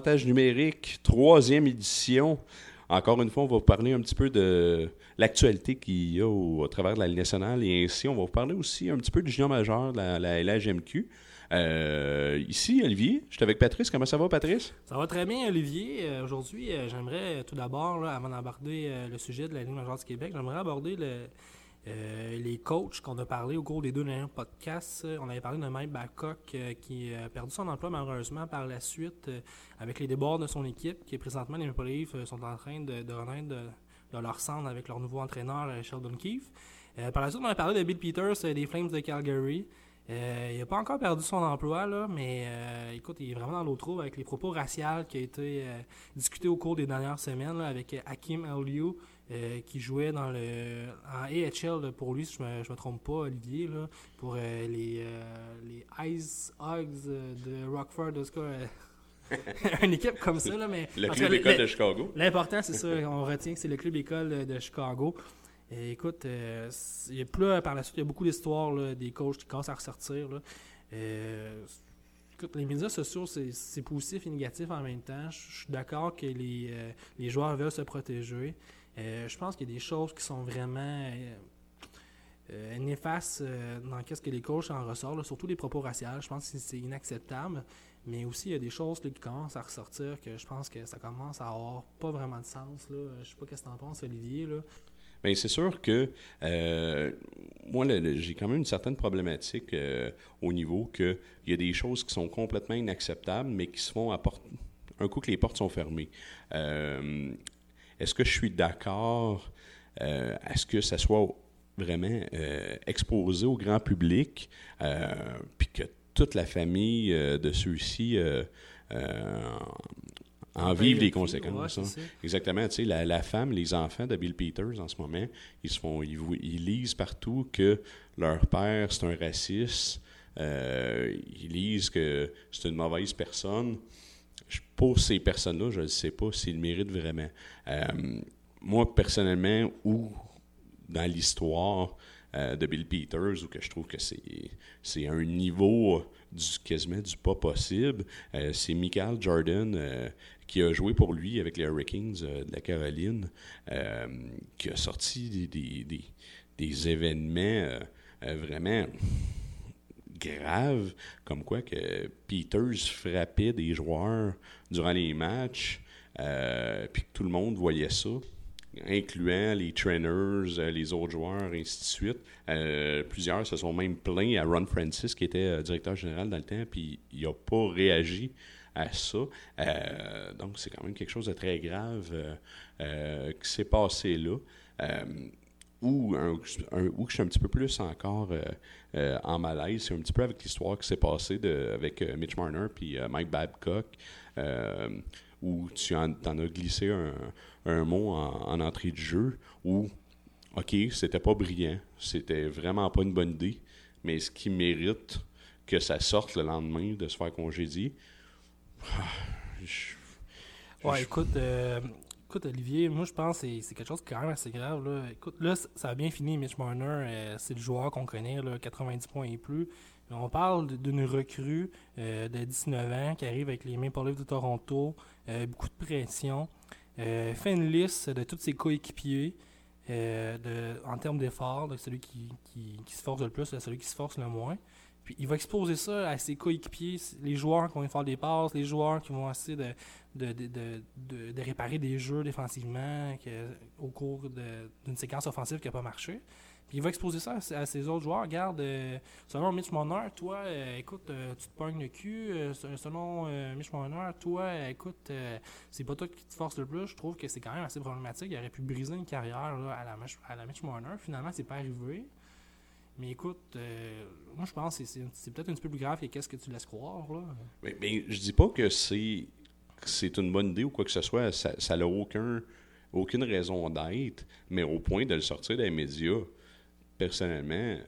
Avantage numérique, troisième édition. Encore une fois, on va vous parler un petit peu de l'actualité qu'il y a au, travers de la Ligue nationale et ainsi, on va vous parler aussi un petit peu du junior majeur de la, la LHMQ. Euh, ici, Olivier, je suis avec Patrice. Comment ça va, Patrice? Ça va très bien, Olivier. Euh, aujourd'hui, euh, j'aimerais tout d'abord, avant d'aborder le sujet de la Ligue majeure du Québec, j'aimerais aborder les coachs qu'on a parlé au cours des deux derniers podcasts. On avait parlé de Mike Babcock qui a perdu son emploi malheureusement par la suite avec les débords de son équipe, qui présentement les Maple Leafs sont en train de, renaître de, leur centre avec leur nouveau entraîneur Sheldon Keefe. par la suite, on a parlé de Bill Peters des Flames de Calgary. Euh, il n'a pas encore perdu son emploi, là, mais euh, écoute, il est vraiment dans l'eau trouble avec les propos raciaux qui ont été euh, discutés au cours des dernières semaines avec Hakim Aliou, qui jouait dans le en AHL pour lui, si je me, me trompe pas, Olivier, là, pour les, les Ice Hogs de Rockford, en tout cas. une équipe comme ça, là, mais. Le club école de Chicago. L'important, c'est ça, on retient que c'est le club école de Chicago écoute, euh, il y a plus, par la suite, il y a beaucoup d'histoires des coachs qui commencent à ressortir. Euh, écoute, les médias sociaux, c'est positif et négatif en même temps. Je suis d'accord que les, euh, les, joueurs veulent se protéger. Je pense qu'il y a des choses qui sont vraiment néfastes dans ce que les coachs en ressortent, surtout les propos raciaux. Je pense que c'est inacceptable. Mais aussi, il y a des choses qui commencent à ressortir que je pense que ça commence à avoir pas vraiment de sens. Là. Je sais pas ce que tu en penses, Olivier. Là. Bien, c'est sûr que euh, moi, j'ai quand même une certaine problématique euh, au niveau qu'il y a des choses qui sont complètement inacceptables, mais qui se font à un coup que les portes sont fermées. Euh, est-ce que je suis d'accord à ce que ça soit vraiment exposé au grand public, puis que toute la famille de ceux-ci en vivre les conséquences. Hein? Exactement. Tu sais, la, femme, les enfants de Bill Peters en ce moment, ils se font, ils, lisent partout que leur père c'est un raciste. Euh, ils lisent que c'est une mauvaise personne. Pour ces personnes-là, je ne sais pas s'ils le méritent vraiment. Euh, moi, personnellement, ou dans l'histoire euh, de Bill Peters, où que je trouve que c'est un niveau du, quasiment du pas possible, c'est Michael Jordan qui a joué pour lui avec les Hurricanes euh, de la Caroline, euh, qui a sorti des, événements euh, vraiment graves, comme quoi que Peters frappait des joueurs durant les matchs, puis que tout le monde voyait ça incluant les trainers, les autres joueurs, ainsi de suite. plusieurs se sont même plaints à Ron Francis, qui était directeur général dans le temps, puis il n'a pas réagi à ça. Euh, donc, c'est quand même quelque chose de très grave euh, euh, qui s'est passé là. Ou, un, où je suis un petit peu plus encore en malaise, c'est un petit peu avec l'histoire qui s'est passée de, avec Mitch Marner puis Mike Babcock, où tu en, as glissé un, mot en, entrée de jeu, où, OK, c'était pas brillant, c'était vraiment pas une bonne idée, mais ce qui mérite que ça sorte le lendemain de se faire congédier, ouais, écoute, euh, écoute, Olivier, moi je pense que c'est quelque chose de quand même assez grave. Là. Écoute, là, ça a bien fini, Mitch Marner, euh, c'est le joueur qu'on connaît, là, 90 points et plus. On parle d'une recrue euh, de 19 ans qui arrive avec les Maple Leafs de Toronto, beaucoup de pression, fait une liste de tous ses coéquipiers. en termes d'effort, celui qui, qui, qui, se force le plus, celui qui se force le moins il va exposer ça à ses coéquipiers, les joueurs qui vont faire des passes, les joueurs qui vont essayer de, réparer des jeux défensivement au cours d'une séquence offensive qui n'a pas marché. Puis il va exposer ça à, ses autres joueurs. Regarde, euh, selon Mitch Marner, toi, euh, écoute, euh, tu te pognes le cul. selon Mitch Marner, toi, écoute, c'est pas toi qui te force le plus. Je trouve que c'est quand même assez problématique. Il aurait pu briser une carrière à, la, à la Mitch Marner. Finalement, c'est pas arrivé. Mais écoute, euh, moi je pense que c'est peut-être un petit peu plus grave que qu'est-ce que tu laisses croire. Là. Mais, je dis pas que c'est c'est une bonne idée ou quoi que ce soit. Ça n'a aucun, aucune raison d'être, mais au point de le sortir des médias, personnellement,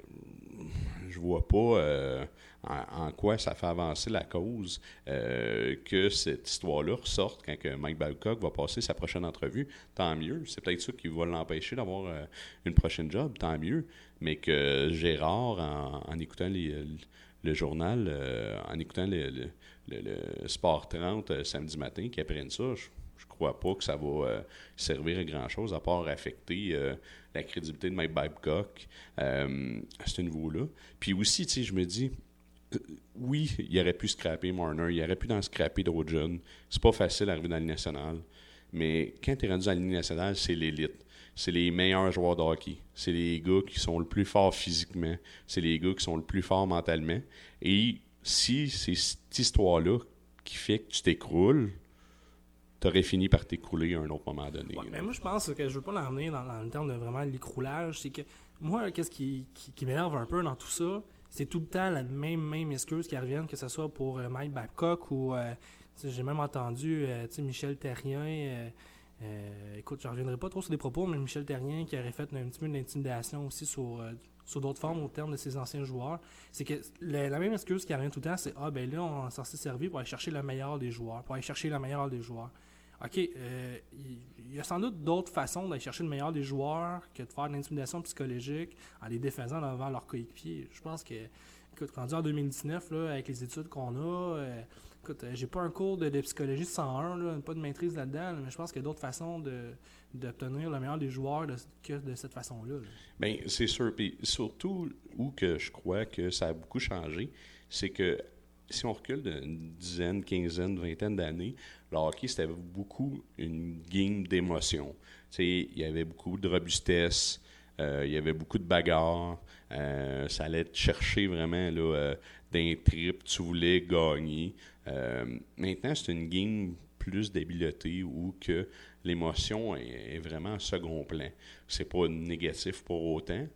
je vois pas euh, en, quoi ça fait avancer la cause euh, que cette histoire-là ressorte quand que Mike Babcock va passer sa prochaine entrevue. Tant mieux. C'est peut-être ça qui va l'empêcher d'avoir une prochaine job. Tant mieux mais que Gérard, en, écoutant les, le journal en écoutant le, Sport 30 samedi matin qui apprennent ça. Je, je crois pas que ça va servir à grand-chose à part affecter la crédibilité de Mike Babcock à ce niveau-là. Puis aussi, tu sais, je me dis, oui, il aurait pu scraper Marner, il aurait pu dans scraper d'autres jeunes. C'est pas facile d'arriver dans la nationale. Mais quand tu es rendu dans la Ligue nationale, c'est l'élite. C'est les meilleurs joueurs de hockey. C'est les gars qui sont le plus forts physiquement. C'est les gars qui sont le plus forts mentalement. Et si c'est cette histoire-là qui fait que tu t'écroules, tu aurais fini par t'écrouler à un autre moment donné. mais moi, je pense que je veux pas l'emmener dans, le terme de vraiment l'écroulage. C'est que moi, qu'est-ce qui, qui m'énerve un peu dans tout ça, c'est tout le temps la même, même excuse qui revient, que ce soit pour euh, Mike Babcock ou euh, j'ai même entendu euh, Michel Terrien. écoute, je reviendrai pas trop sur des propos, mais Michel Terrien qui aurait fait un petit peu d'intimidation aussi sur, sur d'autres formes au terme de ses anciens joueurs. C'est que la, même excuse qui revient tout le temps, c'est Ah, ben là, on s'en s'est servi pour aller chercher le meilleur des joueurs, pour aller chercher le meilleur des joueurs. OK, euh, il y a sans doute d'autres façons d'aller chercher le meilleur des joueurs que de faire de l'intimidation psychologique en les défaisant devant leurs coéquipiers. Je pense que, écoute, quand en 2019, là, avec les études qu'on a, euh, écoute, euh, j'ai pas un cours de, psychologie 101, là, pas de maîtrise là-dedans, mais je pense qu'il y a d'autres façons d'obtenir le meilleur des joueurs que de cette façon-là. Bien, c'est sûr. Puis surtout, où que je crois que ça a beaucoup changé, c'est que si on recule d'une dizaine, quinzaine, vingtaine d'années, le hockey, c'était beaucoup une game d'émotion. Il y avait beaucoup de robustesse, euh, il y avait beaucoup de bagarres. Euh, ça allait te chercher vraiment là, euh, d'un trip, tu voulais gagner. maintenant, c'est une game plus d'habileté où que l'émotion est, vraiment second plan. C'est pas négatif pour autant.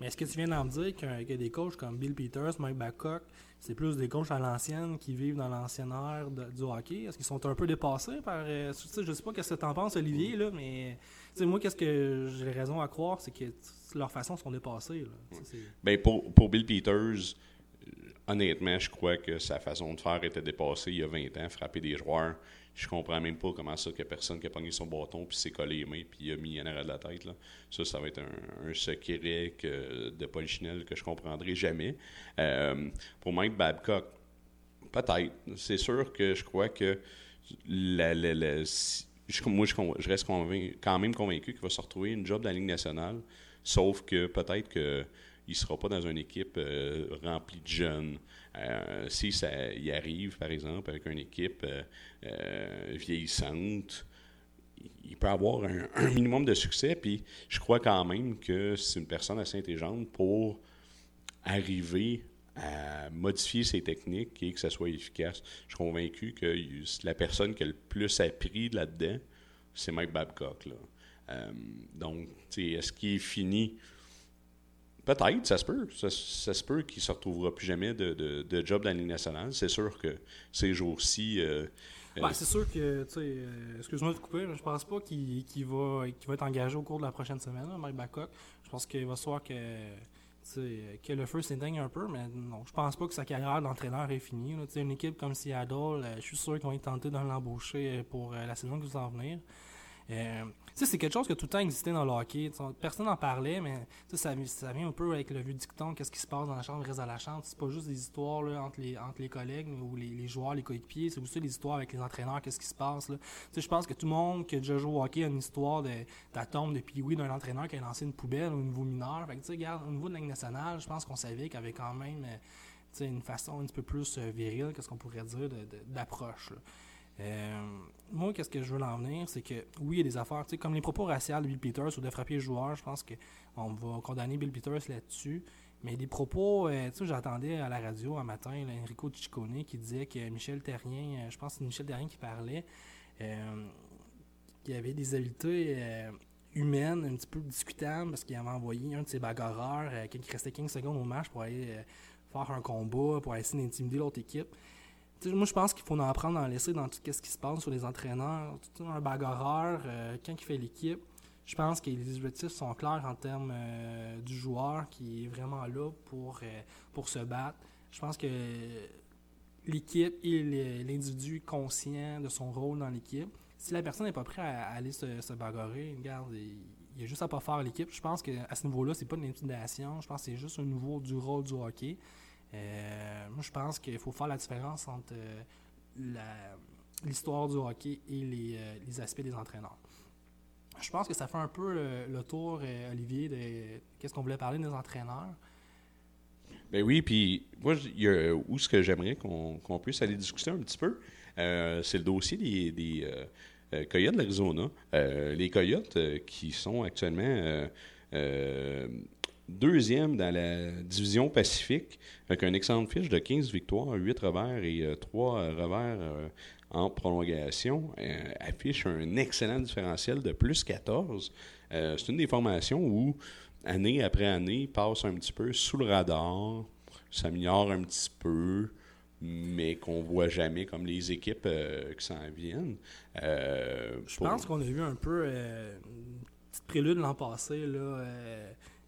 Mais est-ce que tu viens d'en dire qu'il y a des coachs comme Bill Peters, Mike Babcock, c'est plus des coachs à l'ancienne qui vivent dans l'ancienne ère du hockey. Est-ce qu'ils sont un peu dépassés par. Euh, je sais pas ce que tu en penses, Olivier, là, mais moi, qu'est-ce que j'ai raison à croire, c'est que leurs façons sont dépassées. Ben, pour, pour Bill Peters, honnêtement, je crois que sa façon de faire était dépassée il y a 20 ans, frapper des joueurs. Je comprends même pas comment ça a personne qui a pogné son bâton puis s'est collé les mains puis a mis en arrêt de la tête. Là. Ça, ça va être un, secret de Polichinelle que je comprendrai jamais. Euh, pour Mike Babcock, peut-être. C'est sûr que je crois que la, moi, je, reste quand même convaincu qu'il va se retrouver une job dans la Ligue nationale, sauf que peut-être qu'il ne sera pas dans une équipe euh, remplie de jeunes. Euh, si ça y arrive, par exemple, avec une équipe euh, vieillissante, il peut avoir un, minimum de succès. Puis je crois quand même que c'est une personne assez intelligente pour arriver à modifier ses techniques et que ça soit efficace. Je suis convaincu que la personne qui a le plus appris là-dedans, c'est Mike Babcock. Là. donc, est-ce qu'il est fini? Peut-être, ça se peut. Ça, se peut qu'il ne se retrouvera plus jamais de, de, job dans la Ligue nationale. C'est sûr que ces jours-ci. Euh, euh, ben, c'est sûr que, tu sais, euh, excuse-moi de couper, je pense pas qu'il va, va être engagé au cours de la prochaine semaine, Mike Babcock. Je pense qu'il va se voir que, que le feu s'éteigne un peu, mais non, je pense pas que sa carrière d'entraîneur est finie. Une équipe comme Seattle, je suis sûr qu'ils vont être tentés de l'embaucher pour la saison qui va en venir c'est quelque chose qui a tout le temps existé dans le hockey. personne n'en parlait, mais ça, vient un peu avec le vieux dicton qu'est-ce qui se passe dans la chambre reste à la chambre. C'est pas juste des histoires entre, les, collègues ou les, joueurs, les coéquipiers, c'est aussi des histoires avec les entraîneurs, qu'est-ce qui se passe. Je pense que tout le monde qui a déjà joué au hockey a une histoire d'atome de, de oui d'un entraîneur qui a lancé une poubelle au niveau mineur. Fait regarde, au niveau de la nationale, je pense qu'on savait qu'il y avait quand même euh, une façon un petit peu plus euh, virile, qu'est-ce qu'on pourrait dire, d'approche. Euh, moi, qu'est-ce que je veux l'emmener, c'est que oui, il y a des affaires, comme les propos raciales de Bill Peters ou de frapper le joueur, je pense qu'on va condamner Bill Peters là-dessus. Mais des propos, euh, tu sais, j'entendais à la radio un matin Enrico Ciccone qui disait que Michel Terrien, euh, je pense que c'est Michel Terrien qui parlait, qu'il avait des habiletés humaines un petit peu discutables parce qu'il avait envoyé un de ses bagarreurs qui restait 15 secondes au match pour aller faire un combat, pour essayer d'intimider l'autre équipe moi, je pense qu'il faut en apprendre à en laisser dans tout ce qui se passe sur les entraîneurs. Un bagarreur, euh, quand il fait l'équipe, je pense que les objectifs sont clairs en termes euh, du joueur qui est vraiment là pour, euh, pour se battre. Je pense que l'équipe et l'individu conscient de son rôle dans l'équipe. Si la personne n'est pas prête à, aller se, bagarrer, regarde, il, il a juste à pas faire l'équipe. Je pense qu'à ce niveau-là, c'est pas une intimidation. Je pense que c'est juste un nouveau du rôle du hockey. Moi, je pense qu'il faut faire la différence entre l'histoire du hockey et les, aspects des entraîneurs. Je pense que ça fait un peu le, tour, Olivier, de qu'est-ce qu'on voulait parler des entraîneurs. Ben oui, puis moi, y a où ce que j'aimerais qu'on puisse aller discuter un petit peu, c'est le dossier des euh, Coyotes de l'Arizona. Euh, les Coyotes euh, qui sont actuellement deuxième dans la division Pacifique, avec un excellent fiche de 15 victoires, 8 revers et 3 revers en prolongation, affiche un excellent différentiel de plus 14. c'est une des formations où, année après année, passe un petit peu sous le radar, s'améliore un petit peu mais qu'on voit jamais comme les équipes euh, qui s'en viennent. Euh, je pense qu'on a vu un peu euh, une petite prélude l'an passé, là,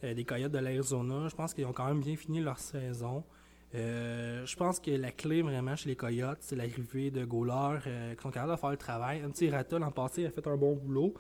des Coyotes de l'Arizona. Je pense qu'ils ont quand même bien fini leur saison. je pense que la clé vraiment chez les Coyotes, c'est l'arrivée de Gaulard qui sont capables de faire le travail. Un petit Rata l'an passé a fait un bon boulot.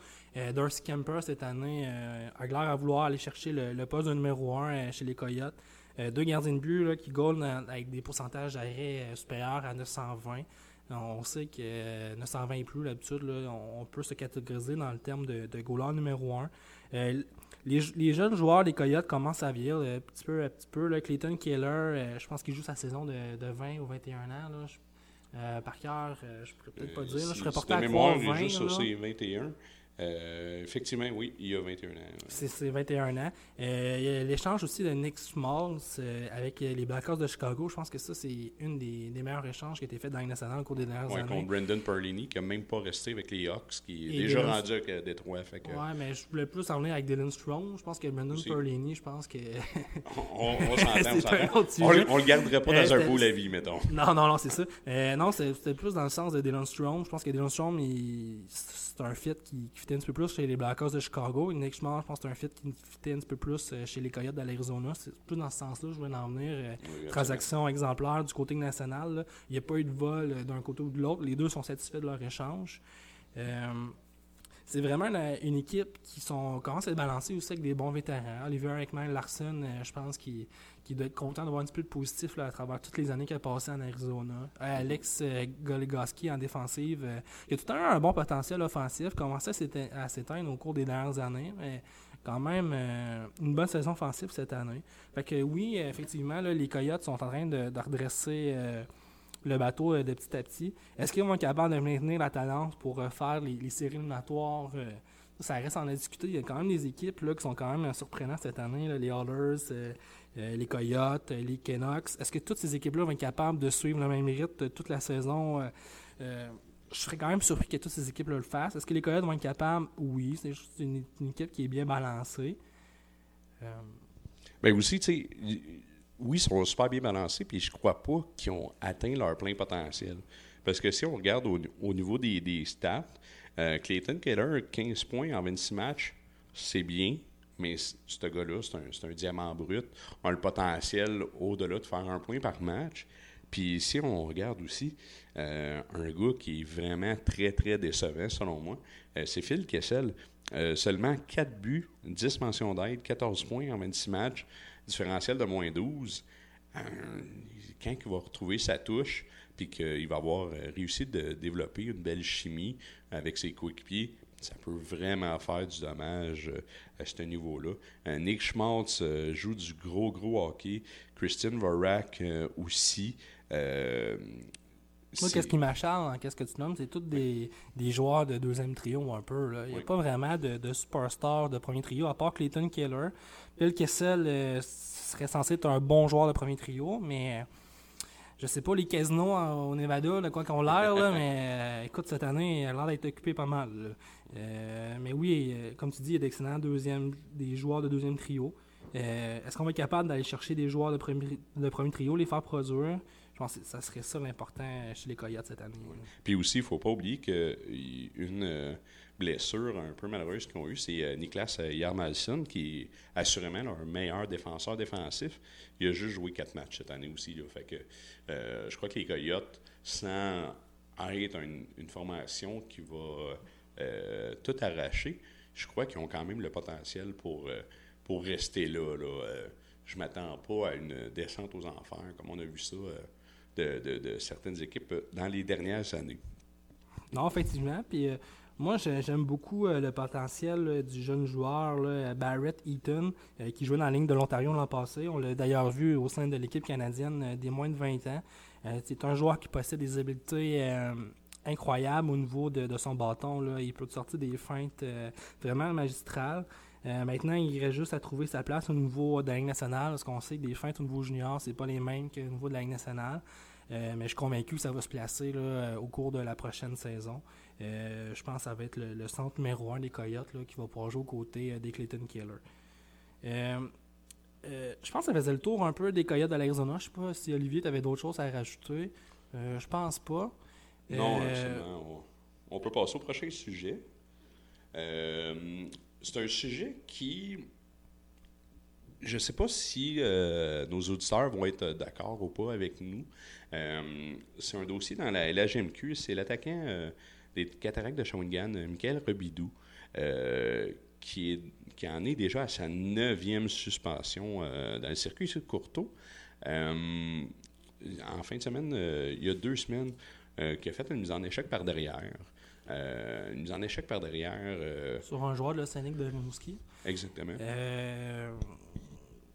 Darcy Kemper cette année a l'air à vouloir aller chercher le, poste de numéro 1 chez les Coyotes. Euh, deux gardiens de but qui goalent avec des pourcentages d'arrêt euh, supérieurs à 920. On sait que 920 et plus, l'habitude, on, peut se catégoriser dans le terme de, de numéro 1. Euh, les, jeunes joueurs des Coyotes commencent à vieillir un petit peu à petit peu. Clayton Keller, je pense qu'il joue sa saison de, 20 ou 21 ans. par cœur, je pourrais peut-être pas dire. je serais porté à mémoire, 20. sur 21. Euh, effectivement, oui, il y a 21 ans. C'est 21 ans. Euh, il y a l'échange aussi de Nick Smalls euh, avec les Blackhawks de Chicago. Je pense que ça, c'est une des, meilleurs échanges qui a été fait dans les nationales au cours des dernières ouais, années. contre Brendan Perlini, qui n'a même pas resté avec les Hawks, qui est déjà rendu avec Détroit. Fait que... Ouais, mais je voulais plus en venir avec Dylan Strong. Je pense que Brendan Perlini, je pense que. on, on s'entend, on, on, le garderait pas dans un beau la vie, mettons. Non, non, non, c'est ça. non, c'était plus dans le sens de Dylan Strong. Je pense que Dylan Strong, c'est un fit qui, qui un petit peu plus chez les Blackhawks de Chicago. Nick Schmall, je pense que c'est un fit qui fitait un petit peu plus euh, chez les Coyotes de l'Arizona. C'est plus dans ce sens-là, je voulais en venir. Euh, transaction exemplaire du côté national. Il n'y a pas eu de vol euh, d'un côté ou de l'autre. Les deux sont satisfaits de leur échange. c'est vraiment une, équipe qui sont, commence à être balancée aussi avec des bons vétérans. Oliver Ekman Larson, je pense qu'il qui doit être content d'avoir un petit peu de positif à travers toutes les années qu'il a passées en Arizona. Euh, Alex euh, Goligoski en défensive. Euh, il a tout un, un bon potentiel offensif. Commençait à s'éteindre au cours des dernières années, mais quand même une bonne saison offensive cette année. Fait que oui, effectivement, les Coyotes sont en train de, redresser le bateau de petit à petit. Est-ce qu'ils vont être capables de maintenir la tendance pour faire les, séries éliminatoires ça reste en discuter. Il y a quand même des équipes là, qui sont quand même surprenantes cette année. les Oilers, euh, les Coyotes, euh, les Canucks. Est-ce que toutes ces équipes-là vont être capables de suivre le même rythme toute la saison? Euh, je serais quand même surpris que toutes ces équipes-là le fassent. Est-ce que les Coyotes vont être capables? Oui, c'est juste une, équipe qui est bien balancée. Bien aussi, tu sais, oui, ils sont super bien balancés, puis je crois pas qu'ils ont atteint leur plein potentiel. Parce que si on regarde au, niveau des, stats, Clayton Keller, 15 points en 26 matchs, c'est bien. Mais ce gars-là, c'est un, diamant brut. On a le potentiel au-delà de faire un point par match. Puis si on regarde aussi euh, un gars qui est vraiment très, très décevant, selon moi, euh, c'est Phil Kessel. Euh, seulement 4 buts, 10 mentions d'aide, 14 points en 26 matchs, différentiel de moins 12. quand il va retrouver sa touche, puis qu'il va avoir réussi de développer une belle chimie avec ses coéquipiers, ça peut vraiment faire du dommage euh, à ce niveau-là. Euh, Nick Schmaltz euh, joue du gros, gros hockey. Christian Vorak aussi. Moi, qu'est-ce qui m'acharne qu'est-ce que tu nommes, c'est tous des, joueurs de deuxième trio un peu. Il n'y a pas vraiment de, de superstar de premier trio, à part Clayton Keller. Bill Kessel serait censé être un bon joueur de premier trio, mais je sais pas, les casinos au Nevada, de quoi qu'on l'air, mais écoute, cette année, elle a l'air d'être occupée pas mal. Euh, mais oui, euh, comme tu dis, il y a d'excellents deuxième, des joueurs de deuxième trio. Euh, est-ce qu'on va être capable d'aller chercher des joueurs de premier, de premier trio, les faire produire? Je pense que ça serait ça l'important chez les Coyotes cette année. Puis aussi, il ne faut pas oublier qu'une blessure un peu malheureuse qu'ils ont eue, c'est Niklas Yarmalson, qui est assurément leur meilleur défenseur défensif. Il a juste joué quatre matchs cette année aussi. Que, je crois que les Coyotes, sans être une formation qui va euh, tout arraché, je crois qu'ils ont quand même le potentiel pour, euh, pour rester là. là. Euh, je m'attends pas à une descente aux enfers, comme on a vu ça de, de, de, certaines équipes dans les dernières années. Non, effectivement. Puis moi, j'aime beaucoup euh, le potentiel du jeune joueur Barrett Eaton, euh, qui jouait dans la ligne de l'Ontario l'an passé. On l'a d'ailleurs vu au sein de l'équipe canadienne euh, des moins de 20 ans. c'est un joueur qui possède des habiletés incroyables au niveau de, son bâton. Il peut sortir des feintes vraiment magistrales. maintenant, il reste juste à trouver sa place au niveau de la Ligue nationale, parce qu'on sait que des feintes au niveau junior, c'est pas les mêmes qu'au niveau de la Ligue nationale. mais je suis convaincu que ça va se placer au cours de la prochaine saison. Euh, je pense que ça va être le, centre numéro un des Coyotes qui va pouvoir jouer aux côtés euh, des Clayton Killer. Euh, je pense que ça faisait le tour un peu des Coyotes de l'Arizona. Je sais pas si Olivier, tu avais d'autres choses à rajouter. je pense pas. Non, absolument. On peut passer au prochain sujet. c'est un sujet qui. Je ne sais pas si nos auditeurs vont être d'accord ou pas avec nous. c'est un dossier dans la LHMQ. C'est l'attaquant des cataractes de Shawinigan, euh, Michael Rebidou, euh, qui, est, qui en est déjà à sa neuvième suspension euh, dans le circuit de Courteau. en fin de semaine, il y a deux semaines, qui a fait une mise en échec par derrière. une mise en échec par derrière. Sur un joueur de l'Océanique de Rimouski. Exactement.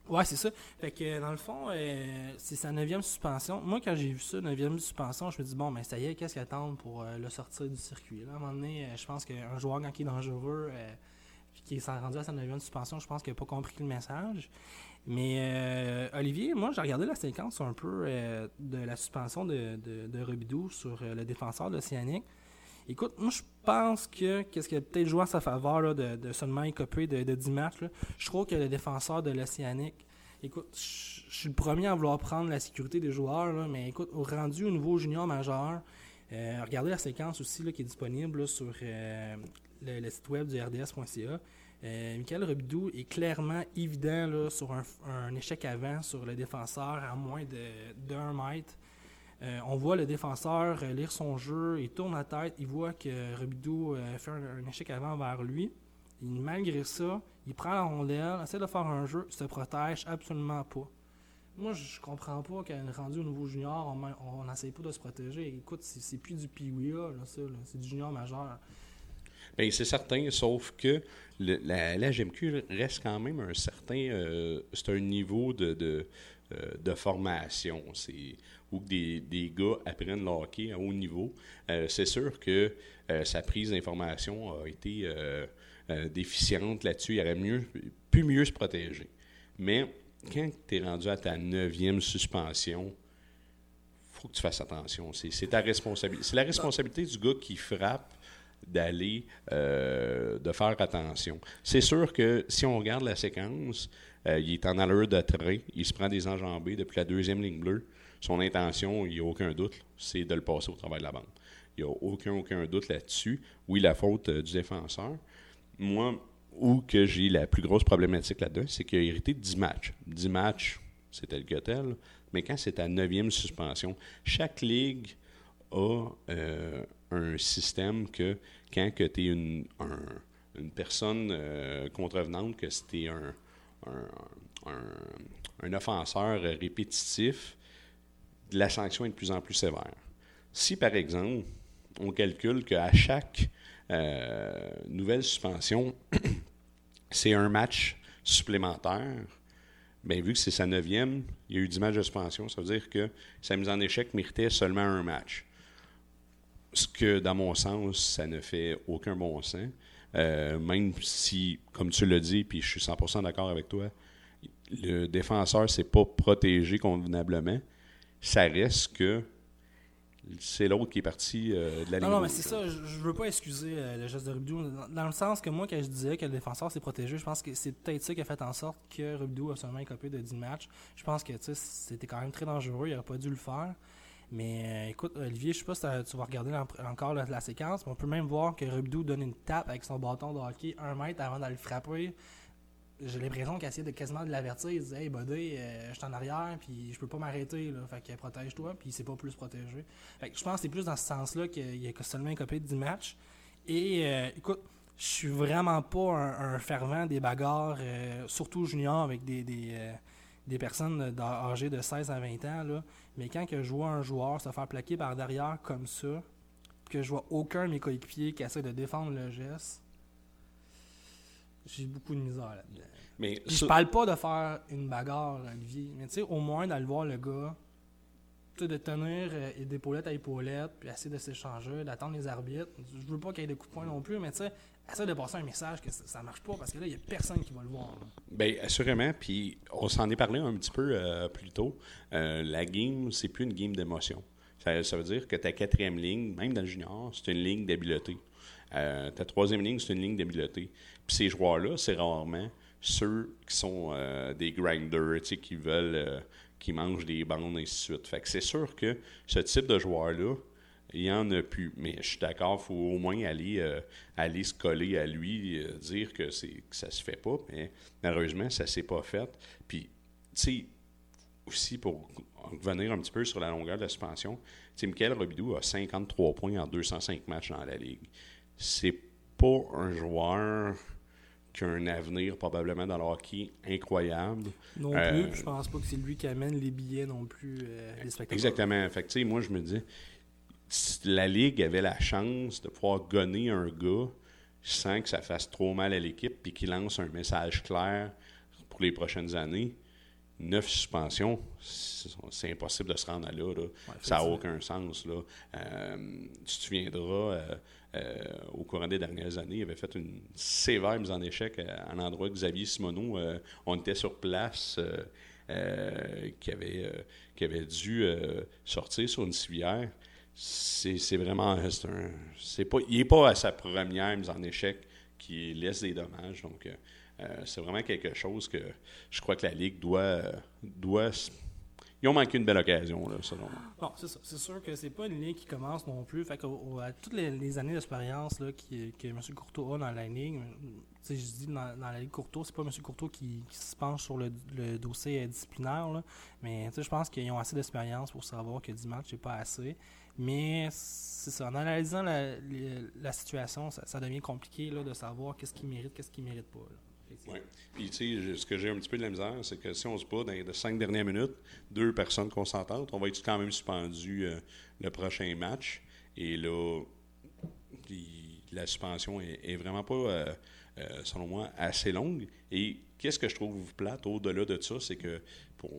Ouais, c'est ça. Fait que dans le fond, euh, c'est sa neuvième suspension. Moi, quand j'ai vu ça, neuvième suspension, je me dis bon, ben, ça y est, qu'est-ce qu'il attend pour euh, le sortir du circuit? Là, à un moment donné, euh, je pense qu'un joueur quand il est dangereux, qui s'est rendu à sa neuvième suspension, je pense qu'il n'a pas compris le message. Mais Olivier, moi, j'ai regardé la séquence un peu de la suspension de, de, de Robidou sur le défenseur de l'Océanique. Écoute, moi, je pense que qu'est-ce qui a peut-être joué à sa faveur de, de, seulement écoper de, de 10 matchs, je trouve que le défenseur de l'Océanique, écoute, je suis le premier à vouloir prendre la sécurité des joueurs, mais écoute, rendu au niveau junior majeur, euh, regardez la séquence aussi qui est disponible sur euh, le, site web du rds.ca. Euh, Michael Robidou est clairement évident sur un, un, échec avant sur le défenseur à moins d'un mètre. Euh, on voit le défenseur euh, lire son jeu, il tourne la tête, il voit que Robidou euh, fait un, échec avant vers lui. Et malgré ça, il prend la rondelle, essaie de faire un jeu, se protège absolument pas. Moi, je comprends pas qu'à rendu au nouveau junior, on n'essaye pas de se protéger. Écoute, c'est plus du PWA, c'est du junior majeur. Bien, c'est certain, sauf que la, GMQ reste quand même un certain. c'est un niveau de, de formation. C'est que des, des, gars apprennent le hockey à haut niveau, euh, c'est sûr que euh, sa prise d'information a été euh, déficiente là-dessus. Il aurait mieux, pu mieux se protéger. Mais quand tu es rendu à ta neuvième suspension, faut que tu fasses attention. C'est ta responsabilité. C'est la responsabilité du gars qui frappe d'aller, de faire attention. C'est sûr que si on regarde la séquence, il est en allure de train, il se prend des enjambées depuis la deuxième ligne bleue son intention, il n'y a aucun doute, c'est de le passer au travail de la bande. Il n'y a aucun, aucun doute là-dessus. Oui, la faute euh, du défenseur. Moi, où que j'ai la plus grosse problématique là-dedans, c'est qu'il a hérité de 10 matchs. 10 matchs, c'est tel que tel, mais quand c'est ta neuvième suspension, chaque ligue a euh, un système que quand tu es une, une personne euh, contrevenante, que c'était un, un, offenseur répétitif, la sanction est de plus en plus sévère. Si, par exemple, on calcule qu'à chaque euh, nouvelle suspension, c'est un match supplémentaire, bien, vu que c'est sa neuvième, il y a eu 10 matchs de suspension, ça veut dire que sa mise en échec méritait seulement un match. Ce que, dans mon sens, ça ne fait aucun bon sens. Euh, même si, comme tu l'as dit, puis je suis 100% d'accord avec toi, le défenseur ne s'est pas protégé convenablement ça reste que c'est l'autre qui est parti euh, de la ligne. Non, non, mais c'est ça. Je, ne veux pas excuser euh, le geste de Rubidou. Dans, le sens que moi, quand je disais que le défenseur s'est protégé, je pense que c'est peut-être ça qui a fait en sorte que Rubidou a seulement écopé de 10 matchs. Je pense que c'était quand même très dangereux. Il n'aurait pas dû le faire. Mais euh, écoute, Olivier, je sais pas si tu vas regarder encore la, séquence, mais on peut même voir que Rubidou donne une tape avec son bâton de hockey un mètre avant d'aller frapper j'ai l'impression qu'il essaie de quasiment de l'avertir. Il dit Hey, buddy, euh, je suis en arrière, puis je peux pas m'arrêter. Fait que protège-toi, puis il s'est pas plus protégé. Fait que je pense que c'est plus dans ce sens-là qu'il a seulement un de 10 matchs. Et euh, écoute, je suis vraiment pas un, fervent des bagarres, euh, surtout junior, avec des, des, des personnes âgées de 16 à 20 ans, là, mais quand que je vois un joueur se faire plaquer par derrière comme ça, que je vois aucun de mes coéquipiers qui essaie de défendre le geste, j'ai beaucoup de misère là-dedans. Mais Puis je ça- parle pas de faire une bagarre, Olivier, mais tu sais, au moins d'aller voir le gars, tu sais, de tenir euh, d'épaulette à épaulette, puis essayer de s'échanger, d'attendre les arbitres. Je veux pas qu'il y ait des coups de poing non plus, mais tu sais, essayer de passer un message que ça, ça marche pas, parce que là, il y a personne qui va le voir. Bien, assurément, puis on s'en est parlé un petit peu euh, plus tôt. Euh, la game, c'est plus une game d'émotion. Ça, veut dire que ta quatrième ligne, même dans le junior, c'est une ligne d'habileté. Euh, ta troisième ligne, c'est une ligne d'habileté. Puis ces joueurs-là, c'est rarement ceux qui sont des grinders, qui veulent, qui mangent des bandes, et ainsi de suite. Fait que c'est sûr que ce type de joueur-là, il y en a plus. Mais je suis d'accord, il faut au moins aller, euh, aller se coller à lui, euh, dire que, c'est, que ça se fait pas. Mais malheureusement, ça s'est pas fait. Puis, tu sais, aussi pour revenir un petit peu sur la longueur de la suspension, tu sais, Michael Robidoux a 53 points en 205 matchs dans la Ligue. C'est pas un joueur qui a un avenir probablement dans le hockey incroyable. Non Euh, plus, je pense pas que c'est lui qui amène les billets non plus, les spectateurs. Exactement. Fait que, tu sais, moi, je me dis, la Ligue avait la chance de pouvoir gonner un gars sans que ça fasse trop mal à l'équipe puis qu'il lance un message clair pour les prochaines années, neuf suspensions, c'est impossible de se rendre à là. là. ça n'a aucun sens. Là. Euh, tu te souviendras, euh, euh, au courant des dernières années, il avait fait une sévère mise en échec à, l'endroit de Xavier Simoneau. On était sur place, qui, avait, qui avait dû sortir sur une civière. C'est vraiment. pas, il n'est pas à sa première mise en échec qui laisse des dommages. Donc, euh, euh, c'est vraiment quelque chose que je crois que la Ligue doit. euh, doit ils ont manqué une belle occasion, là, selon moi. Bon, c'est ça. C'est sûr que c'est pas une ligue qui commence non plus. Fait que à toutes les, années d'expérience que M. Courteau a dans la ligue, sais, je dis dans, la ligue Courteau, c'est pas M. Courteau qui, qui se penche sur le, dossier euh, disciplinaire, mais je pense qu'ils ont assez d'expérience pour savoir que 10 matchs, c'est pas assez. Mais c'est ça, en analysant la, situation, ça, devient compliqué là, de savoir qu'est-ce qui mérite, qu'est-ce qui mérite pas. Ouais. Puis, tu sais, ce que j'ai un petit peu de la misère, c'est que si on se bat dans les cinq dernières minutes, deux personnes consentantes, on va être quand même suspendu euh, le prochain match. Et là, la suspension est, vraiment pas, euh, euh, selon moi, assez longue. Et qu'est-ce que je trouve plate au-delà de ça, c'est que pour,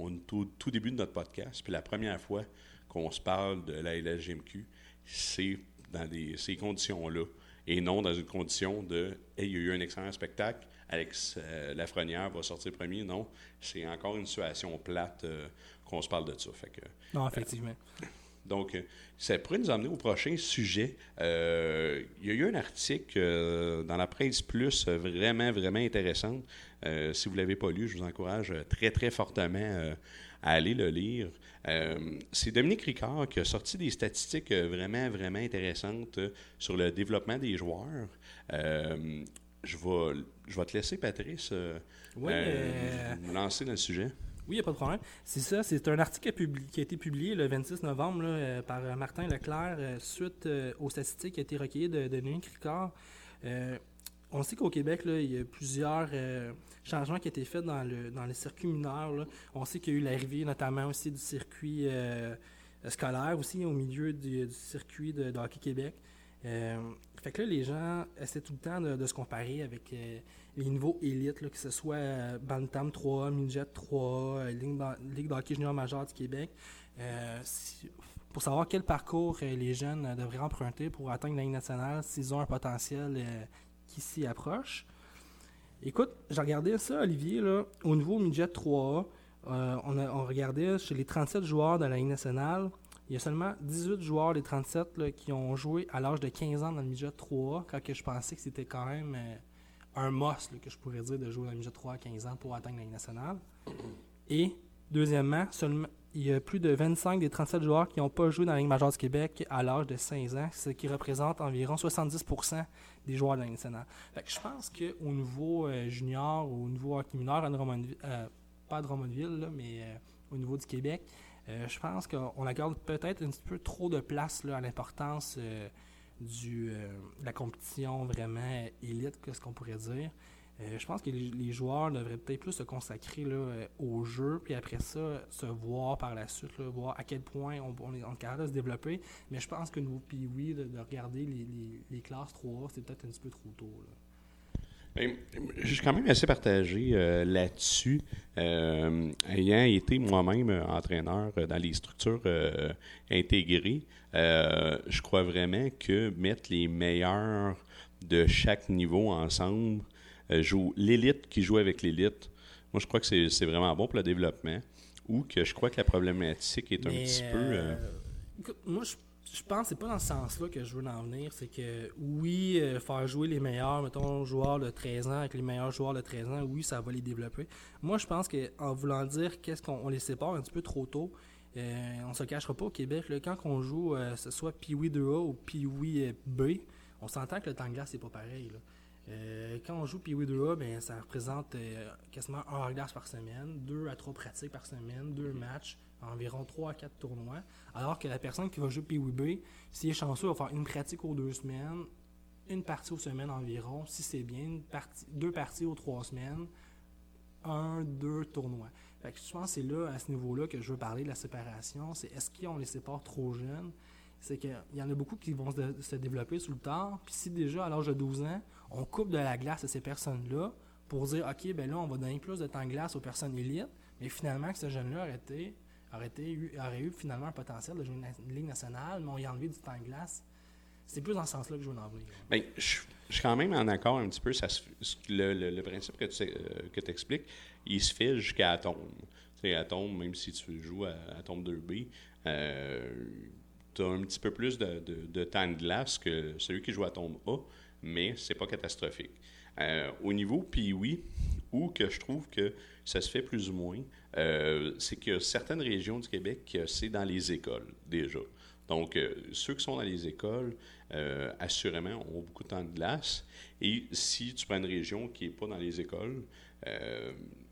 on, tout début de notre podcast, puis la première fois qu'on se parle de la LSGMQ, c'est dans des, ces conditions-là. Et non dans une condition de Hey, il y a eu un excellent spectacle, Alex euh, Lafrenière va sortir premier. Non, c'est encore une situation plate euh, qu'on se parle de ça. Fait que, Non, effectivement. donc, euh, ça pourrait nous amener au prochain sujet. Euh, il y a eu un article euh, dans la presse plus vraiment, vraiment intéressant. Euh, si vous ne l'avez pas lu, je vous encourage très, très fortement à aller le lire. Euh, C'est Dominique Ricard qui a sorti des statistiques euh, vraiment, vraiment intéressantes euh, sur le développement des joueurs. Euh, je, vais, je vais te laisser, Patrice, Oui, euh, nous lancer dans le sujet. Oui, il n'y a pas de problème. C'est ça, c'est un article qui a, été publié le 26 novembre là, par Martin Leclerc suite aux statistiques qui ont été recueillies de, de Dominique Ricard. On sait qu'au Québec, il y a plusieurs euh, changements qui ont été faits dans le, dans les circuits mineurs. là. On sait qu'il y a eu l'arrivée notamment aussi du circuit euh, scolaire, aussi au milieu du, circuit de, Hockey Québec. Euh, fait que là, les gens essaient tout le temps de, se comparer avec les niveaux élites, que ce soit Bantam 3, Midget 3, euh, Ligue, Ligue de hockey junior majeur du Québec, pour savoir quel parcours les jeunes devraient emprunter pour atteindre la Ligue nationale s'ils ont un potentiel qui s'y approche. Écoute, j'ai regardé ça, Olivier, là, au niveau Midget 3A, euh, on, a- on regardait chez les 37 joueurs de la Ligue nationale, il y a seulement 18 joueurs des 37 là, qui ont joué à l'âge de 15 ans dans le midget 3A, quand que je pensais que c'était quand même euh, un must, que je pourrais dire, de jouer dans le midget 3 à 15 ans pour atteindre la Ligue nationale. Et, deuxièmement, seulement, il y a plus de 25 des 37 joueurs qui n'ont pas joué dans la Ligue majeure du Québec à l'âge de 16 ans, ce qui représente environ 70% des joueurs de la Ligue nationale. Fait que je pense qu'au niveau euh, junior, au niveau hockey mineur, euh, pas à Drummondville, mais euh, au niveau du Québec, euh, je pense qu'on accorde peut-être un petit peu trop de place à l'importance euh, de la compétition vraiment élite, qu'est-ce qu'on pourrait dire. Euh, je pense que les, joueurs devraient peut-être plus se consacrer là, au jeu, puis après ça, se voir par la suite, voir à quel point on, est en capable de se développer. Mais je pense que nous, puis oui, de, regarder les, classes 3 c'est peut-être un petit peu trop tôt. Je suis quand même assez partagé euh, là-dessus. Euh, ayant été moi-même entraîneur dans les structures intégrées, je crois vraiment que mettre les meilleurs de chaque niveau ensemble, euh, joue l'élite qui joue avec l'élite. Moi, je crois que c'est vraiment bon pour le développement. Ou que je crois que la problématique est un petit peu. Euh, écoute, moi, je, je pense que c'est pas dans ce sens-là que je veux en venir. C'est que oui, euh, faire jouer les meilleurs, mettons, joueurs de 13 ans avec les meilleurs joueurs de 13 ans, oui, ça va les développer. Moi, je pense qu'en voulant dire qu'est-ce qu'on les sépare un petit peu trop tôt, on se cachera pas au Québec. quand on joue, ce soit Pee-Wee 2A ou Pee-Wee B, on s'entend que le temps de glace, c'est pas pareil. Là. Euh, quand on joue Pee-Wee 2A, ben, ça représente euh, quasiment un hors glace par semaine, deux à trois pratiques par semaine, deux matchs, environ trois à quatre tournois. Alors que la personne qui va jouer Pee-Wee B, s'il est chanceux, va faire une pratique aux deux semaines, une partie aux semaines environ, si c'est bien, deux parties aux trois semaines, un, deux tournois. je pense que c'est là, à ce niveau-là, que je veux parler de la séparation. C'est est-ce qu'on les sépare trop jeunes? C'est qu'il y en a beaucoup qui vont se, développer sous le temps. Puis si déjà, à l'âge de 12 ans, on coupe de la glace à ces personnes-là pour dire, OK, ben là, on va donner plus de temps de glace aux personnes élites, mais finalement, que ce jeune-là aurait, été, aurait, eu, finalement un potentiel de jouer une, ligue nationale, mais on y a enlevé du temps de glace. C'est plus dans ce sens-là que je veux en venir. Bien, je, suis quand même en accord un petit peu. Ça le, principe que tu euh, expliques, il se fait jusqu'à Atome. Tu sais, Atome, même si tu joues à Atome 2B, euh, un petit peu plus de, de, temps de glace que celui qui joue à Tombe A mais c'est pas catastrophique. Euh, au niveau oui, où que je trouve que ça se fait plus ou moins, euh, c'est que certaines régions du Québec, c'est dans les écoles déjà. Donc, euh, ceux qui sont dans les écoles, assurément, ont beaucoup de temps de glace. Et si tu prends une région qui n'est pas dans les écoles,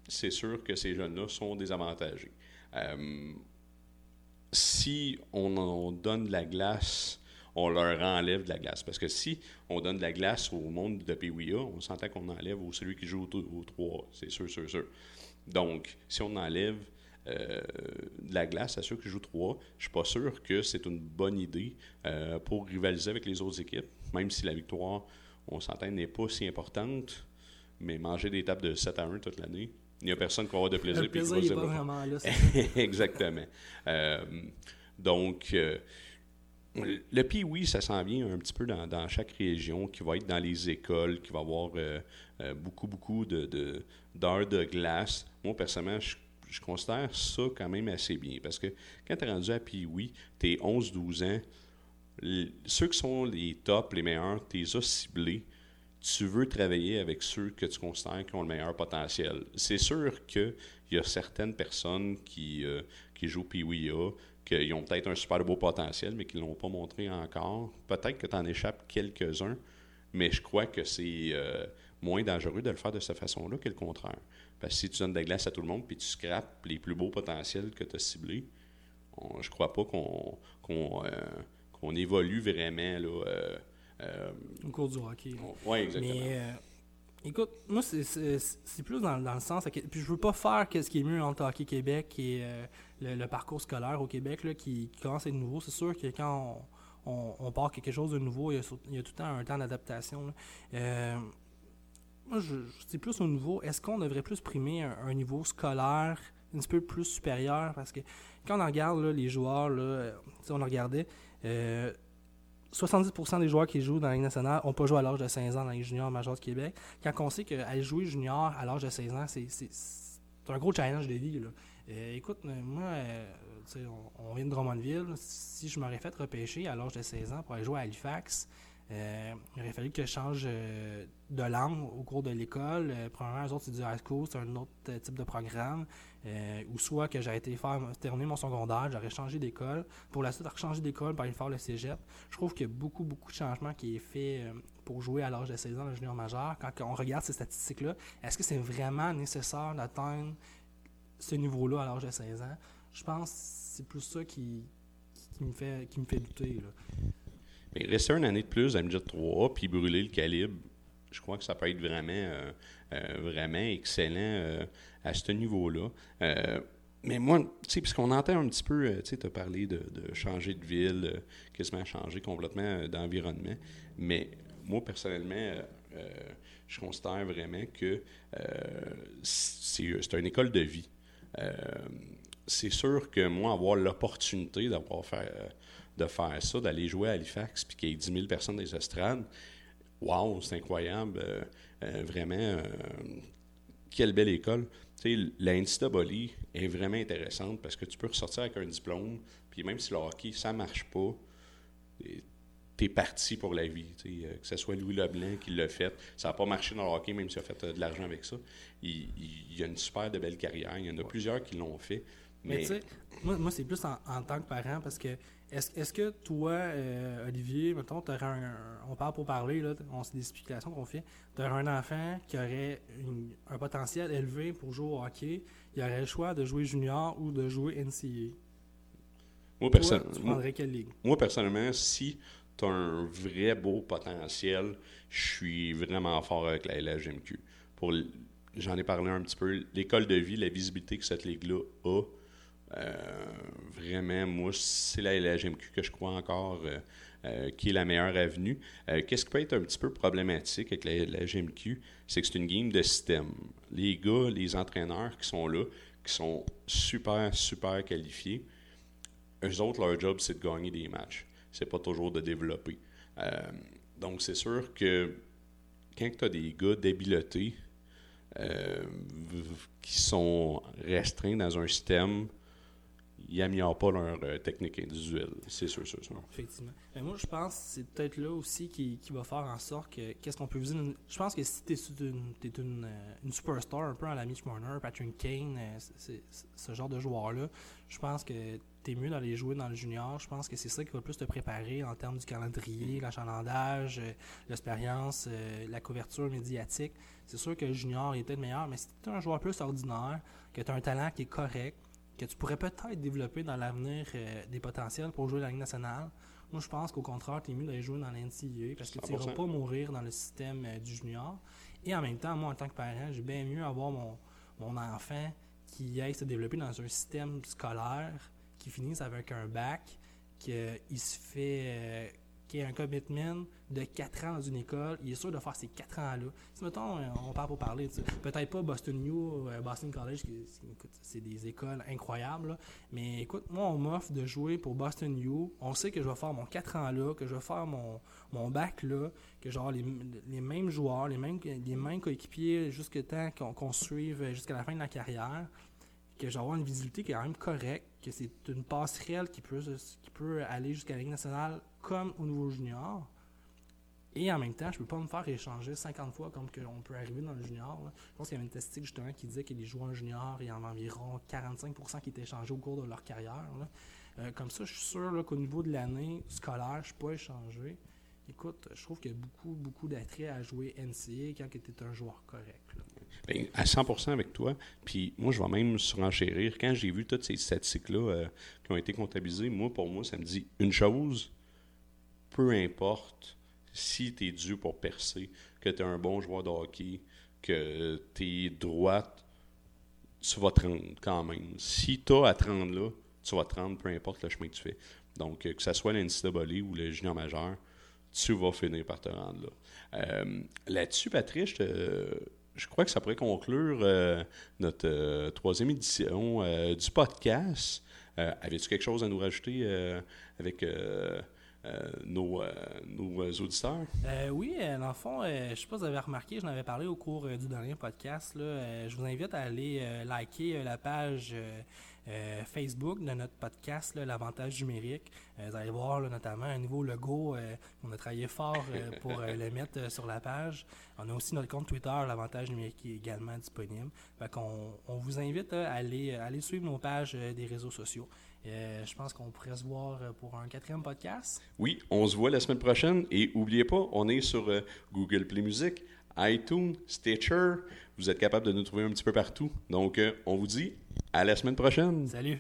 c'est sûr que ces jeunes-là sont désavantagés. Si on, on, donne de la glace on leur enlève de la glace. Parce que si on donne de la glace au monde de PWA, on s'entend qu'on enlève au celui qui joue au, 3, c'est sûr, sûr, sûr. Donc, si on enlève euh, de la glace à ceux qui jouent 3, je suis pas sûr que c'est une bonne idée euh, pour rivaliser avec les autres équipes, même si la victoire, on s'entend, n'est pas si importante, mais manger des tables de 7 à 1 toute l'année, il n'y a personne qui va avoir de plaisir. Le plaisir n'est pas vraiment là. Exactement. Euh, donc, le PI, oui, ça s'en vient un petit peu dans, chaque région, qui va être dans les écoles, qui va avoir euh, euh, beaucoup, beaucoup d'heures de, de, glace. Moi, personnellement, je, considère ça quand même assez bien. Parce que quand tu es rendu à PI, oui, tu es 11-12 ans, ceux qui sont les tops, les meilleurs, tu les as ciblés. Tu veux travailler avec ceux que tu considères qui ont le meilleur potentiel. C'est sûr qu'il y a certaines personnes qui, euh, qui jouent PWA, qu'ils ont peut-être un super beau potentiel, mais qu'ils ne l'ont pas montré encore. Peut-être que tu en échappes quelques-uns, mais je crois que c'est euh, moins dangereux de le faire de cette façon-là que le contraire. Parce que si tu donnes de la glace à tout le monde puis tu scrapes les plus beaux potentiels que tu as ciblés, je je crois pas qu'on euh, évolue vraiment là, euh, au cours du hockey. Oui, exactement. Écoute, moi, c'est plus dans, le sens. Puis je veux pas faire ce qui est mieux entre Hockey Québec et euh, le, parcours scolaire au Québec là, qui, commence à être nouveau. C'est sûr que quand on, part quelque chose de nouveau, il y a, tout le temps un temps d'adaptation. Euh, moi, c'est plus au niveau. Est-ce qu'on devrait plus primer un, niveau scolaire un petit peu plus supérieur? Parce que quand on regarde les joueurs, là, euh, on regardait. 70% des joueurs qui jouent dans la Ligue nationale n'ont pas joué à l'âge de 16 ans dans les juniors majeurs du Québec. Quand on sait qu'aller jouer junior à l'âge de 16 ans, c'est un gros challenge de vie. Euh, écoute, euh, moi, euh, on, vient de Drummondville. Si je m'aurais fait repêcher à l'âge de 16 ans pour aller jouer à Halifax, il aurait fallu que je change de langue au cours de l'école. premièrement, eux autres, c'est du high school, c'est un autre type de programme. Euh, ou soit que j'ai été faire terminer mon secondaire, j'aurais changé d'école. Pour la suite, changer d'école pour aller faire le cégep. Je trouve qu'il y a beaucoup, beaucoup de changements qui est fait euh, pour jouer à l'âge de 16 ans le junior majeur. Quand on regarde ces statistiques-là, est-ce que c'est vraiment nécessaire d'atteindre ce niveau-là à l'âge de 16 ans? Je pense que c'est plus ça qui, me, fait, qui me fait douter. Mais rester une année de plus à MJ3 puis brûler le calibre, je crois que ça peut être vraiment, vraiment excellent à ce niveau-là. mais moi, tu sais, puisqu'on entend un petit peu, tu as parlé de, changer de ville, quasiment changer complètement d'environnement. Mais moi, personnellement, je considère vraiment que c'est une école de vie. c'est sûr que moi, avoir l'opportunité d'avoir fait de faire ça, d'aller jouer à Halifax, puis qu'il y ait 10 000 personnes des estrades, wow, c'est incroyable. Euh, euh, vraiment, euh, quelle belle école. Tu sais, la NCAA est vraiment intéressante parce que tu peux ressortir avec un diplôme, puis même si le hockey, ça marche pas, tu es parti pour la vie. que ce soit Louis Leblanc qui l'a fait. Ça n'a pas marché dans le hockey, même s'il a fait de l'argent avec ça. Il, il, a une super de belle carrière. Il y en a plusieurs qui l'ont fait. Mais, tu sais, moi, moi c'est plus en, tant que parent parce que est-ce que toi, euh, Olivier, mettons, un, on parle pour parler, là, on des explications qu'on fait, tu aurais un enfant qui aurait un potentiel élevé pour jouer au hockey, il aurait le choix de jouer junior ou de jouer NCA. Moi, toi, tu prendrais quelle ligue? Moi, personnellement, si tu as un vrai beau potentiel, je suis vraiment fort avec la LHMQ. Pour J'en ai parlé un petit peu. L'école de vie, la visibilité que cette ligue-là a, vraiment, moi, c'est la LHMQ que je crois encore euh, euh, qui est la meilleure avenue. Qu'est-ce qui peut être un petit peu problématique avec la, LHMQ? C'est que c'est une game de système. Les gars, les entraîneurs qui sont là, qui sont super, super qualifiés, eux autres, leur job, c'est de gagner des matchs. C'est pas toujours de développer. donc, c'est sûr que quand tu as des gars débilotés, qui sont restreints dans un système ils n'améliorent pas leur euh, technique individuelle. C'est sûr, c'est sûr. Effectivement. Mais moi, je pense que c'est peut-être là aussi qui, qui, va faire en sorte que qu'est-ce qu'on peut viser. Je pense que si tu es, une, es une, euh, une, superstar, un peu à la Mitch Marner, Patrick Kane, euh, ce genre de joueur-là, je pense que tu es mieux d'aller jouer dans le junior. Je pense que c'est ça qui va plus te préparer en termes du calendrier, l'achalandage, l'expérience, la couverture médiatique. C'est sûr que le junior est peut-être meilleur, mais si tu es un joueur plus ordinaire, que tu as un talent qui est correct, que tu pourrais peut-être développer dans l'avenir euh, des potentiels pour jouer la Ligue nationale. Moi, je pense qu'au contraire, tu es mieux d'aller jouer dans l'NCAA parce que tu n'iras pas mourir dans le système euh, du junior. Et en même temps, moi, en tant que parent, j'ai bien mieux avoir mon, mon enfant qui aille se développer dans un système scolaire, qui finisse avec un bac, qu'il se fait euh, qui a un commitment de 4 ans dans une école, il est sûr de faire ces 4 ans-là. Si, mettons, on parle pour parler, peut-être pas Boston U, euh, Boston College, c'est des écoles incroyables, mais écoute, moi, on m'offre de jouer pour Boston U. On sait que je vais faire mon 4 ans là, que je vais faire mon, mon bac là, que genre les, les mêmes joueurs, les mêmes, les mêmes coéquipiers jusqu'à temps qu'on suive jusqu'à la fin de la carrière que j'ai une visibilité qui est quand même correcte, que c'est une passerelle qui peut, qui peut aller jusqu'à la Ligue nationale comme au niveau junior. Et en même temps, je ne peux pas me faire échanger 50 fois comme on peut arriver dans le junior. Je pense qu'il y avait une statistique justement qui disait que les joueurs juniors, il y en a environ 45% qui étaient échangés au cours de leur carrière. Euh, comme ça, je suis sûr qu'au niveau de l'année scolaire, je ne suis pas échangé. Écoute, je trouve qu'il y a beaucoup, beaucoup d'attrait à jouer NCA quand tu es un joueur correct. Bien, à 100% avec toi. Puis moi, je vais même surenchérir. Quand j'ai vu toutes ces statistiques-là euh, qui ont été comptabilisées, moi, pour moi, ça me dit une chose peu importe si tu es dû pour percer, que tu es un bon joueur de hockey, que tu es droite, tu vas te rendre quand même. Si tu as à te rendre là, tu vas te rendre peu importe le chemin que tu fais. Donc, que ce soit l'NCAA ou le junior majeur, tu vas finir par te rendre là. Euh, là-dessus, Patrick, je, crois que ça pourrait conclure euh, notre euh, troisième édition du podcast. Avais-tu quelque chose à nous rajouter avec nos, nos, auditeurs? oui, dans le fond, je ne sais pas si vous avez remarqué, j'en avais parlé au cours du dernier podcast. je vous invite à aller liker la page euh, Facebook de notre podcast, l'avantage numérique. Euh, vous allez voir notamment un nouveau logo. Euh, on a travaillé fort pour le mettre sur la page. On a aussi notre compte Twitter, l'avantage numérique, qui est également disponible. on, vous invite à aller suivre nos pages des réseaux sociaux. Je pense qu'on pourrait se voir pour un quatrième podcast. Oui, on se voit la semaine prochaine. Et n'oubliez pas, on est sur Google Play Music, iTunes, Stitcher. Vous êtes capable de nous trouver un petit peu partout. Donc, on vous dit à la semaine prochaine. Salut.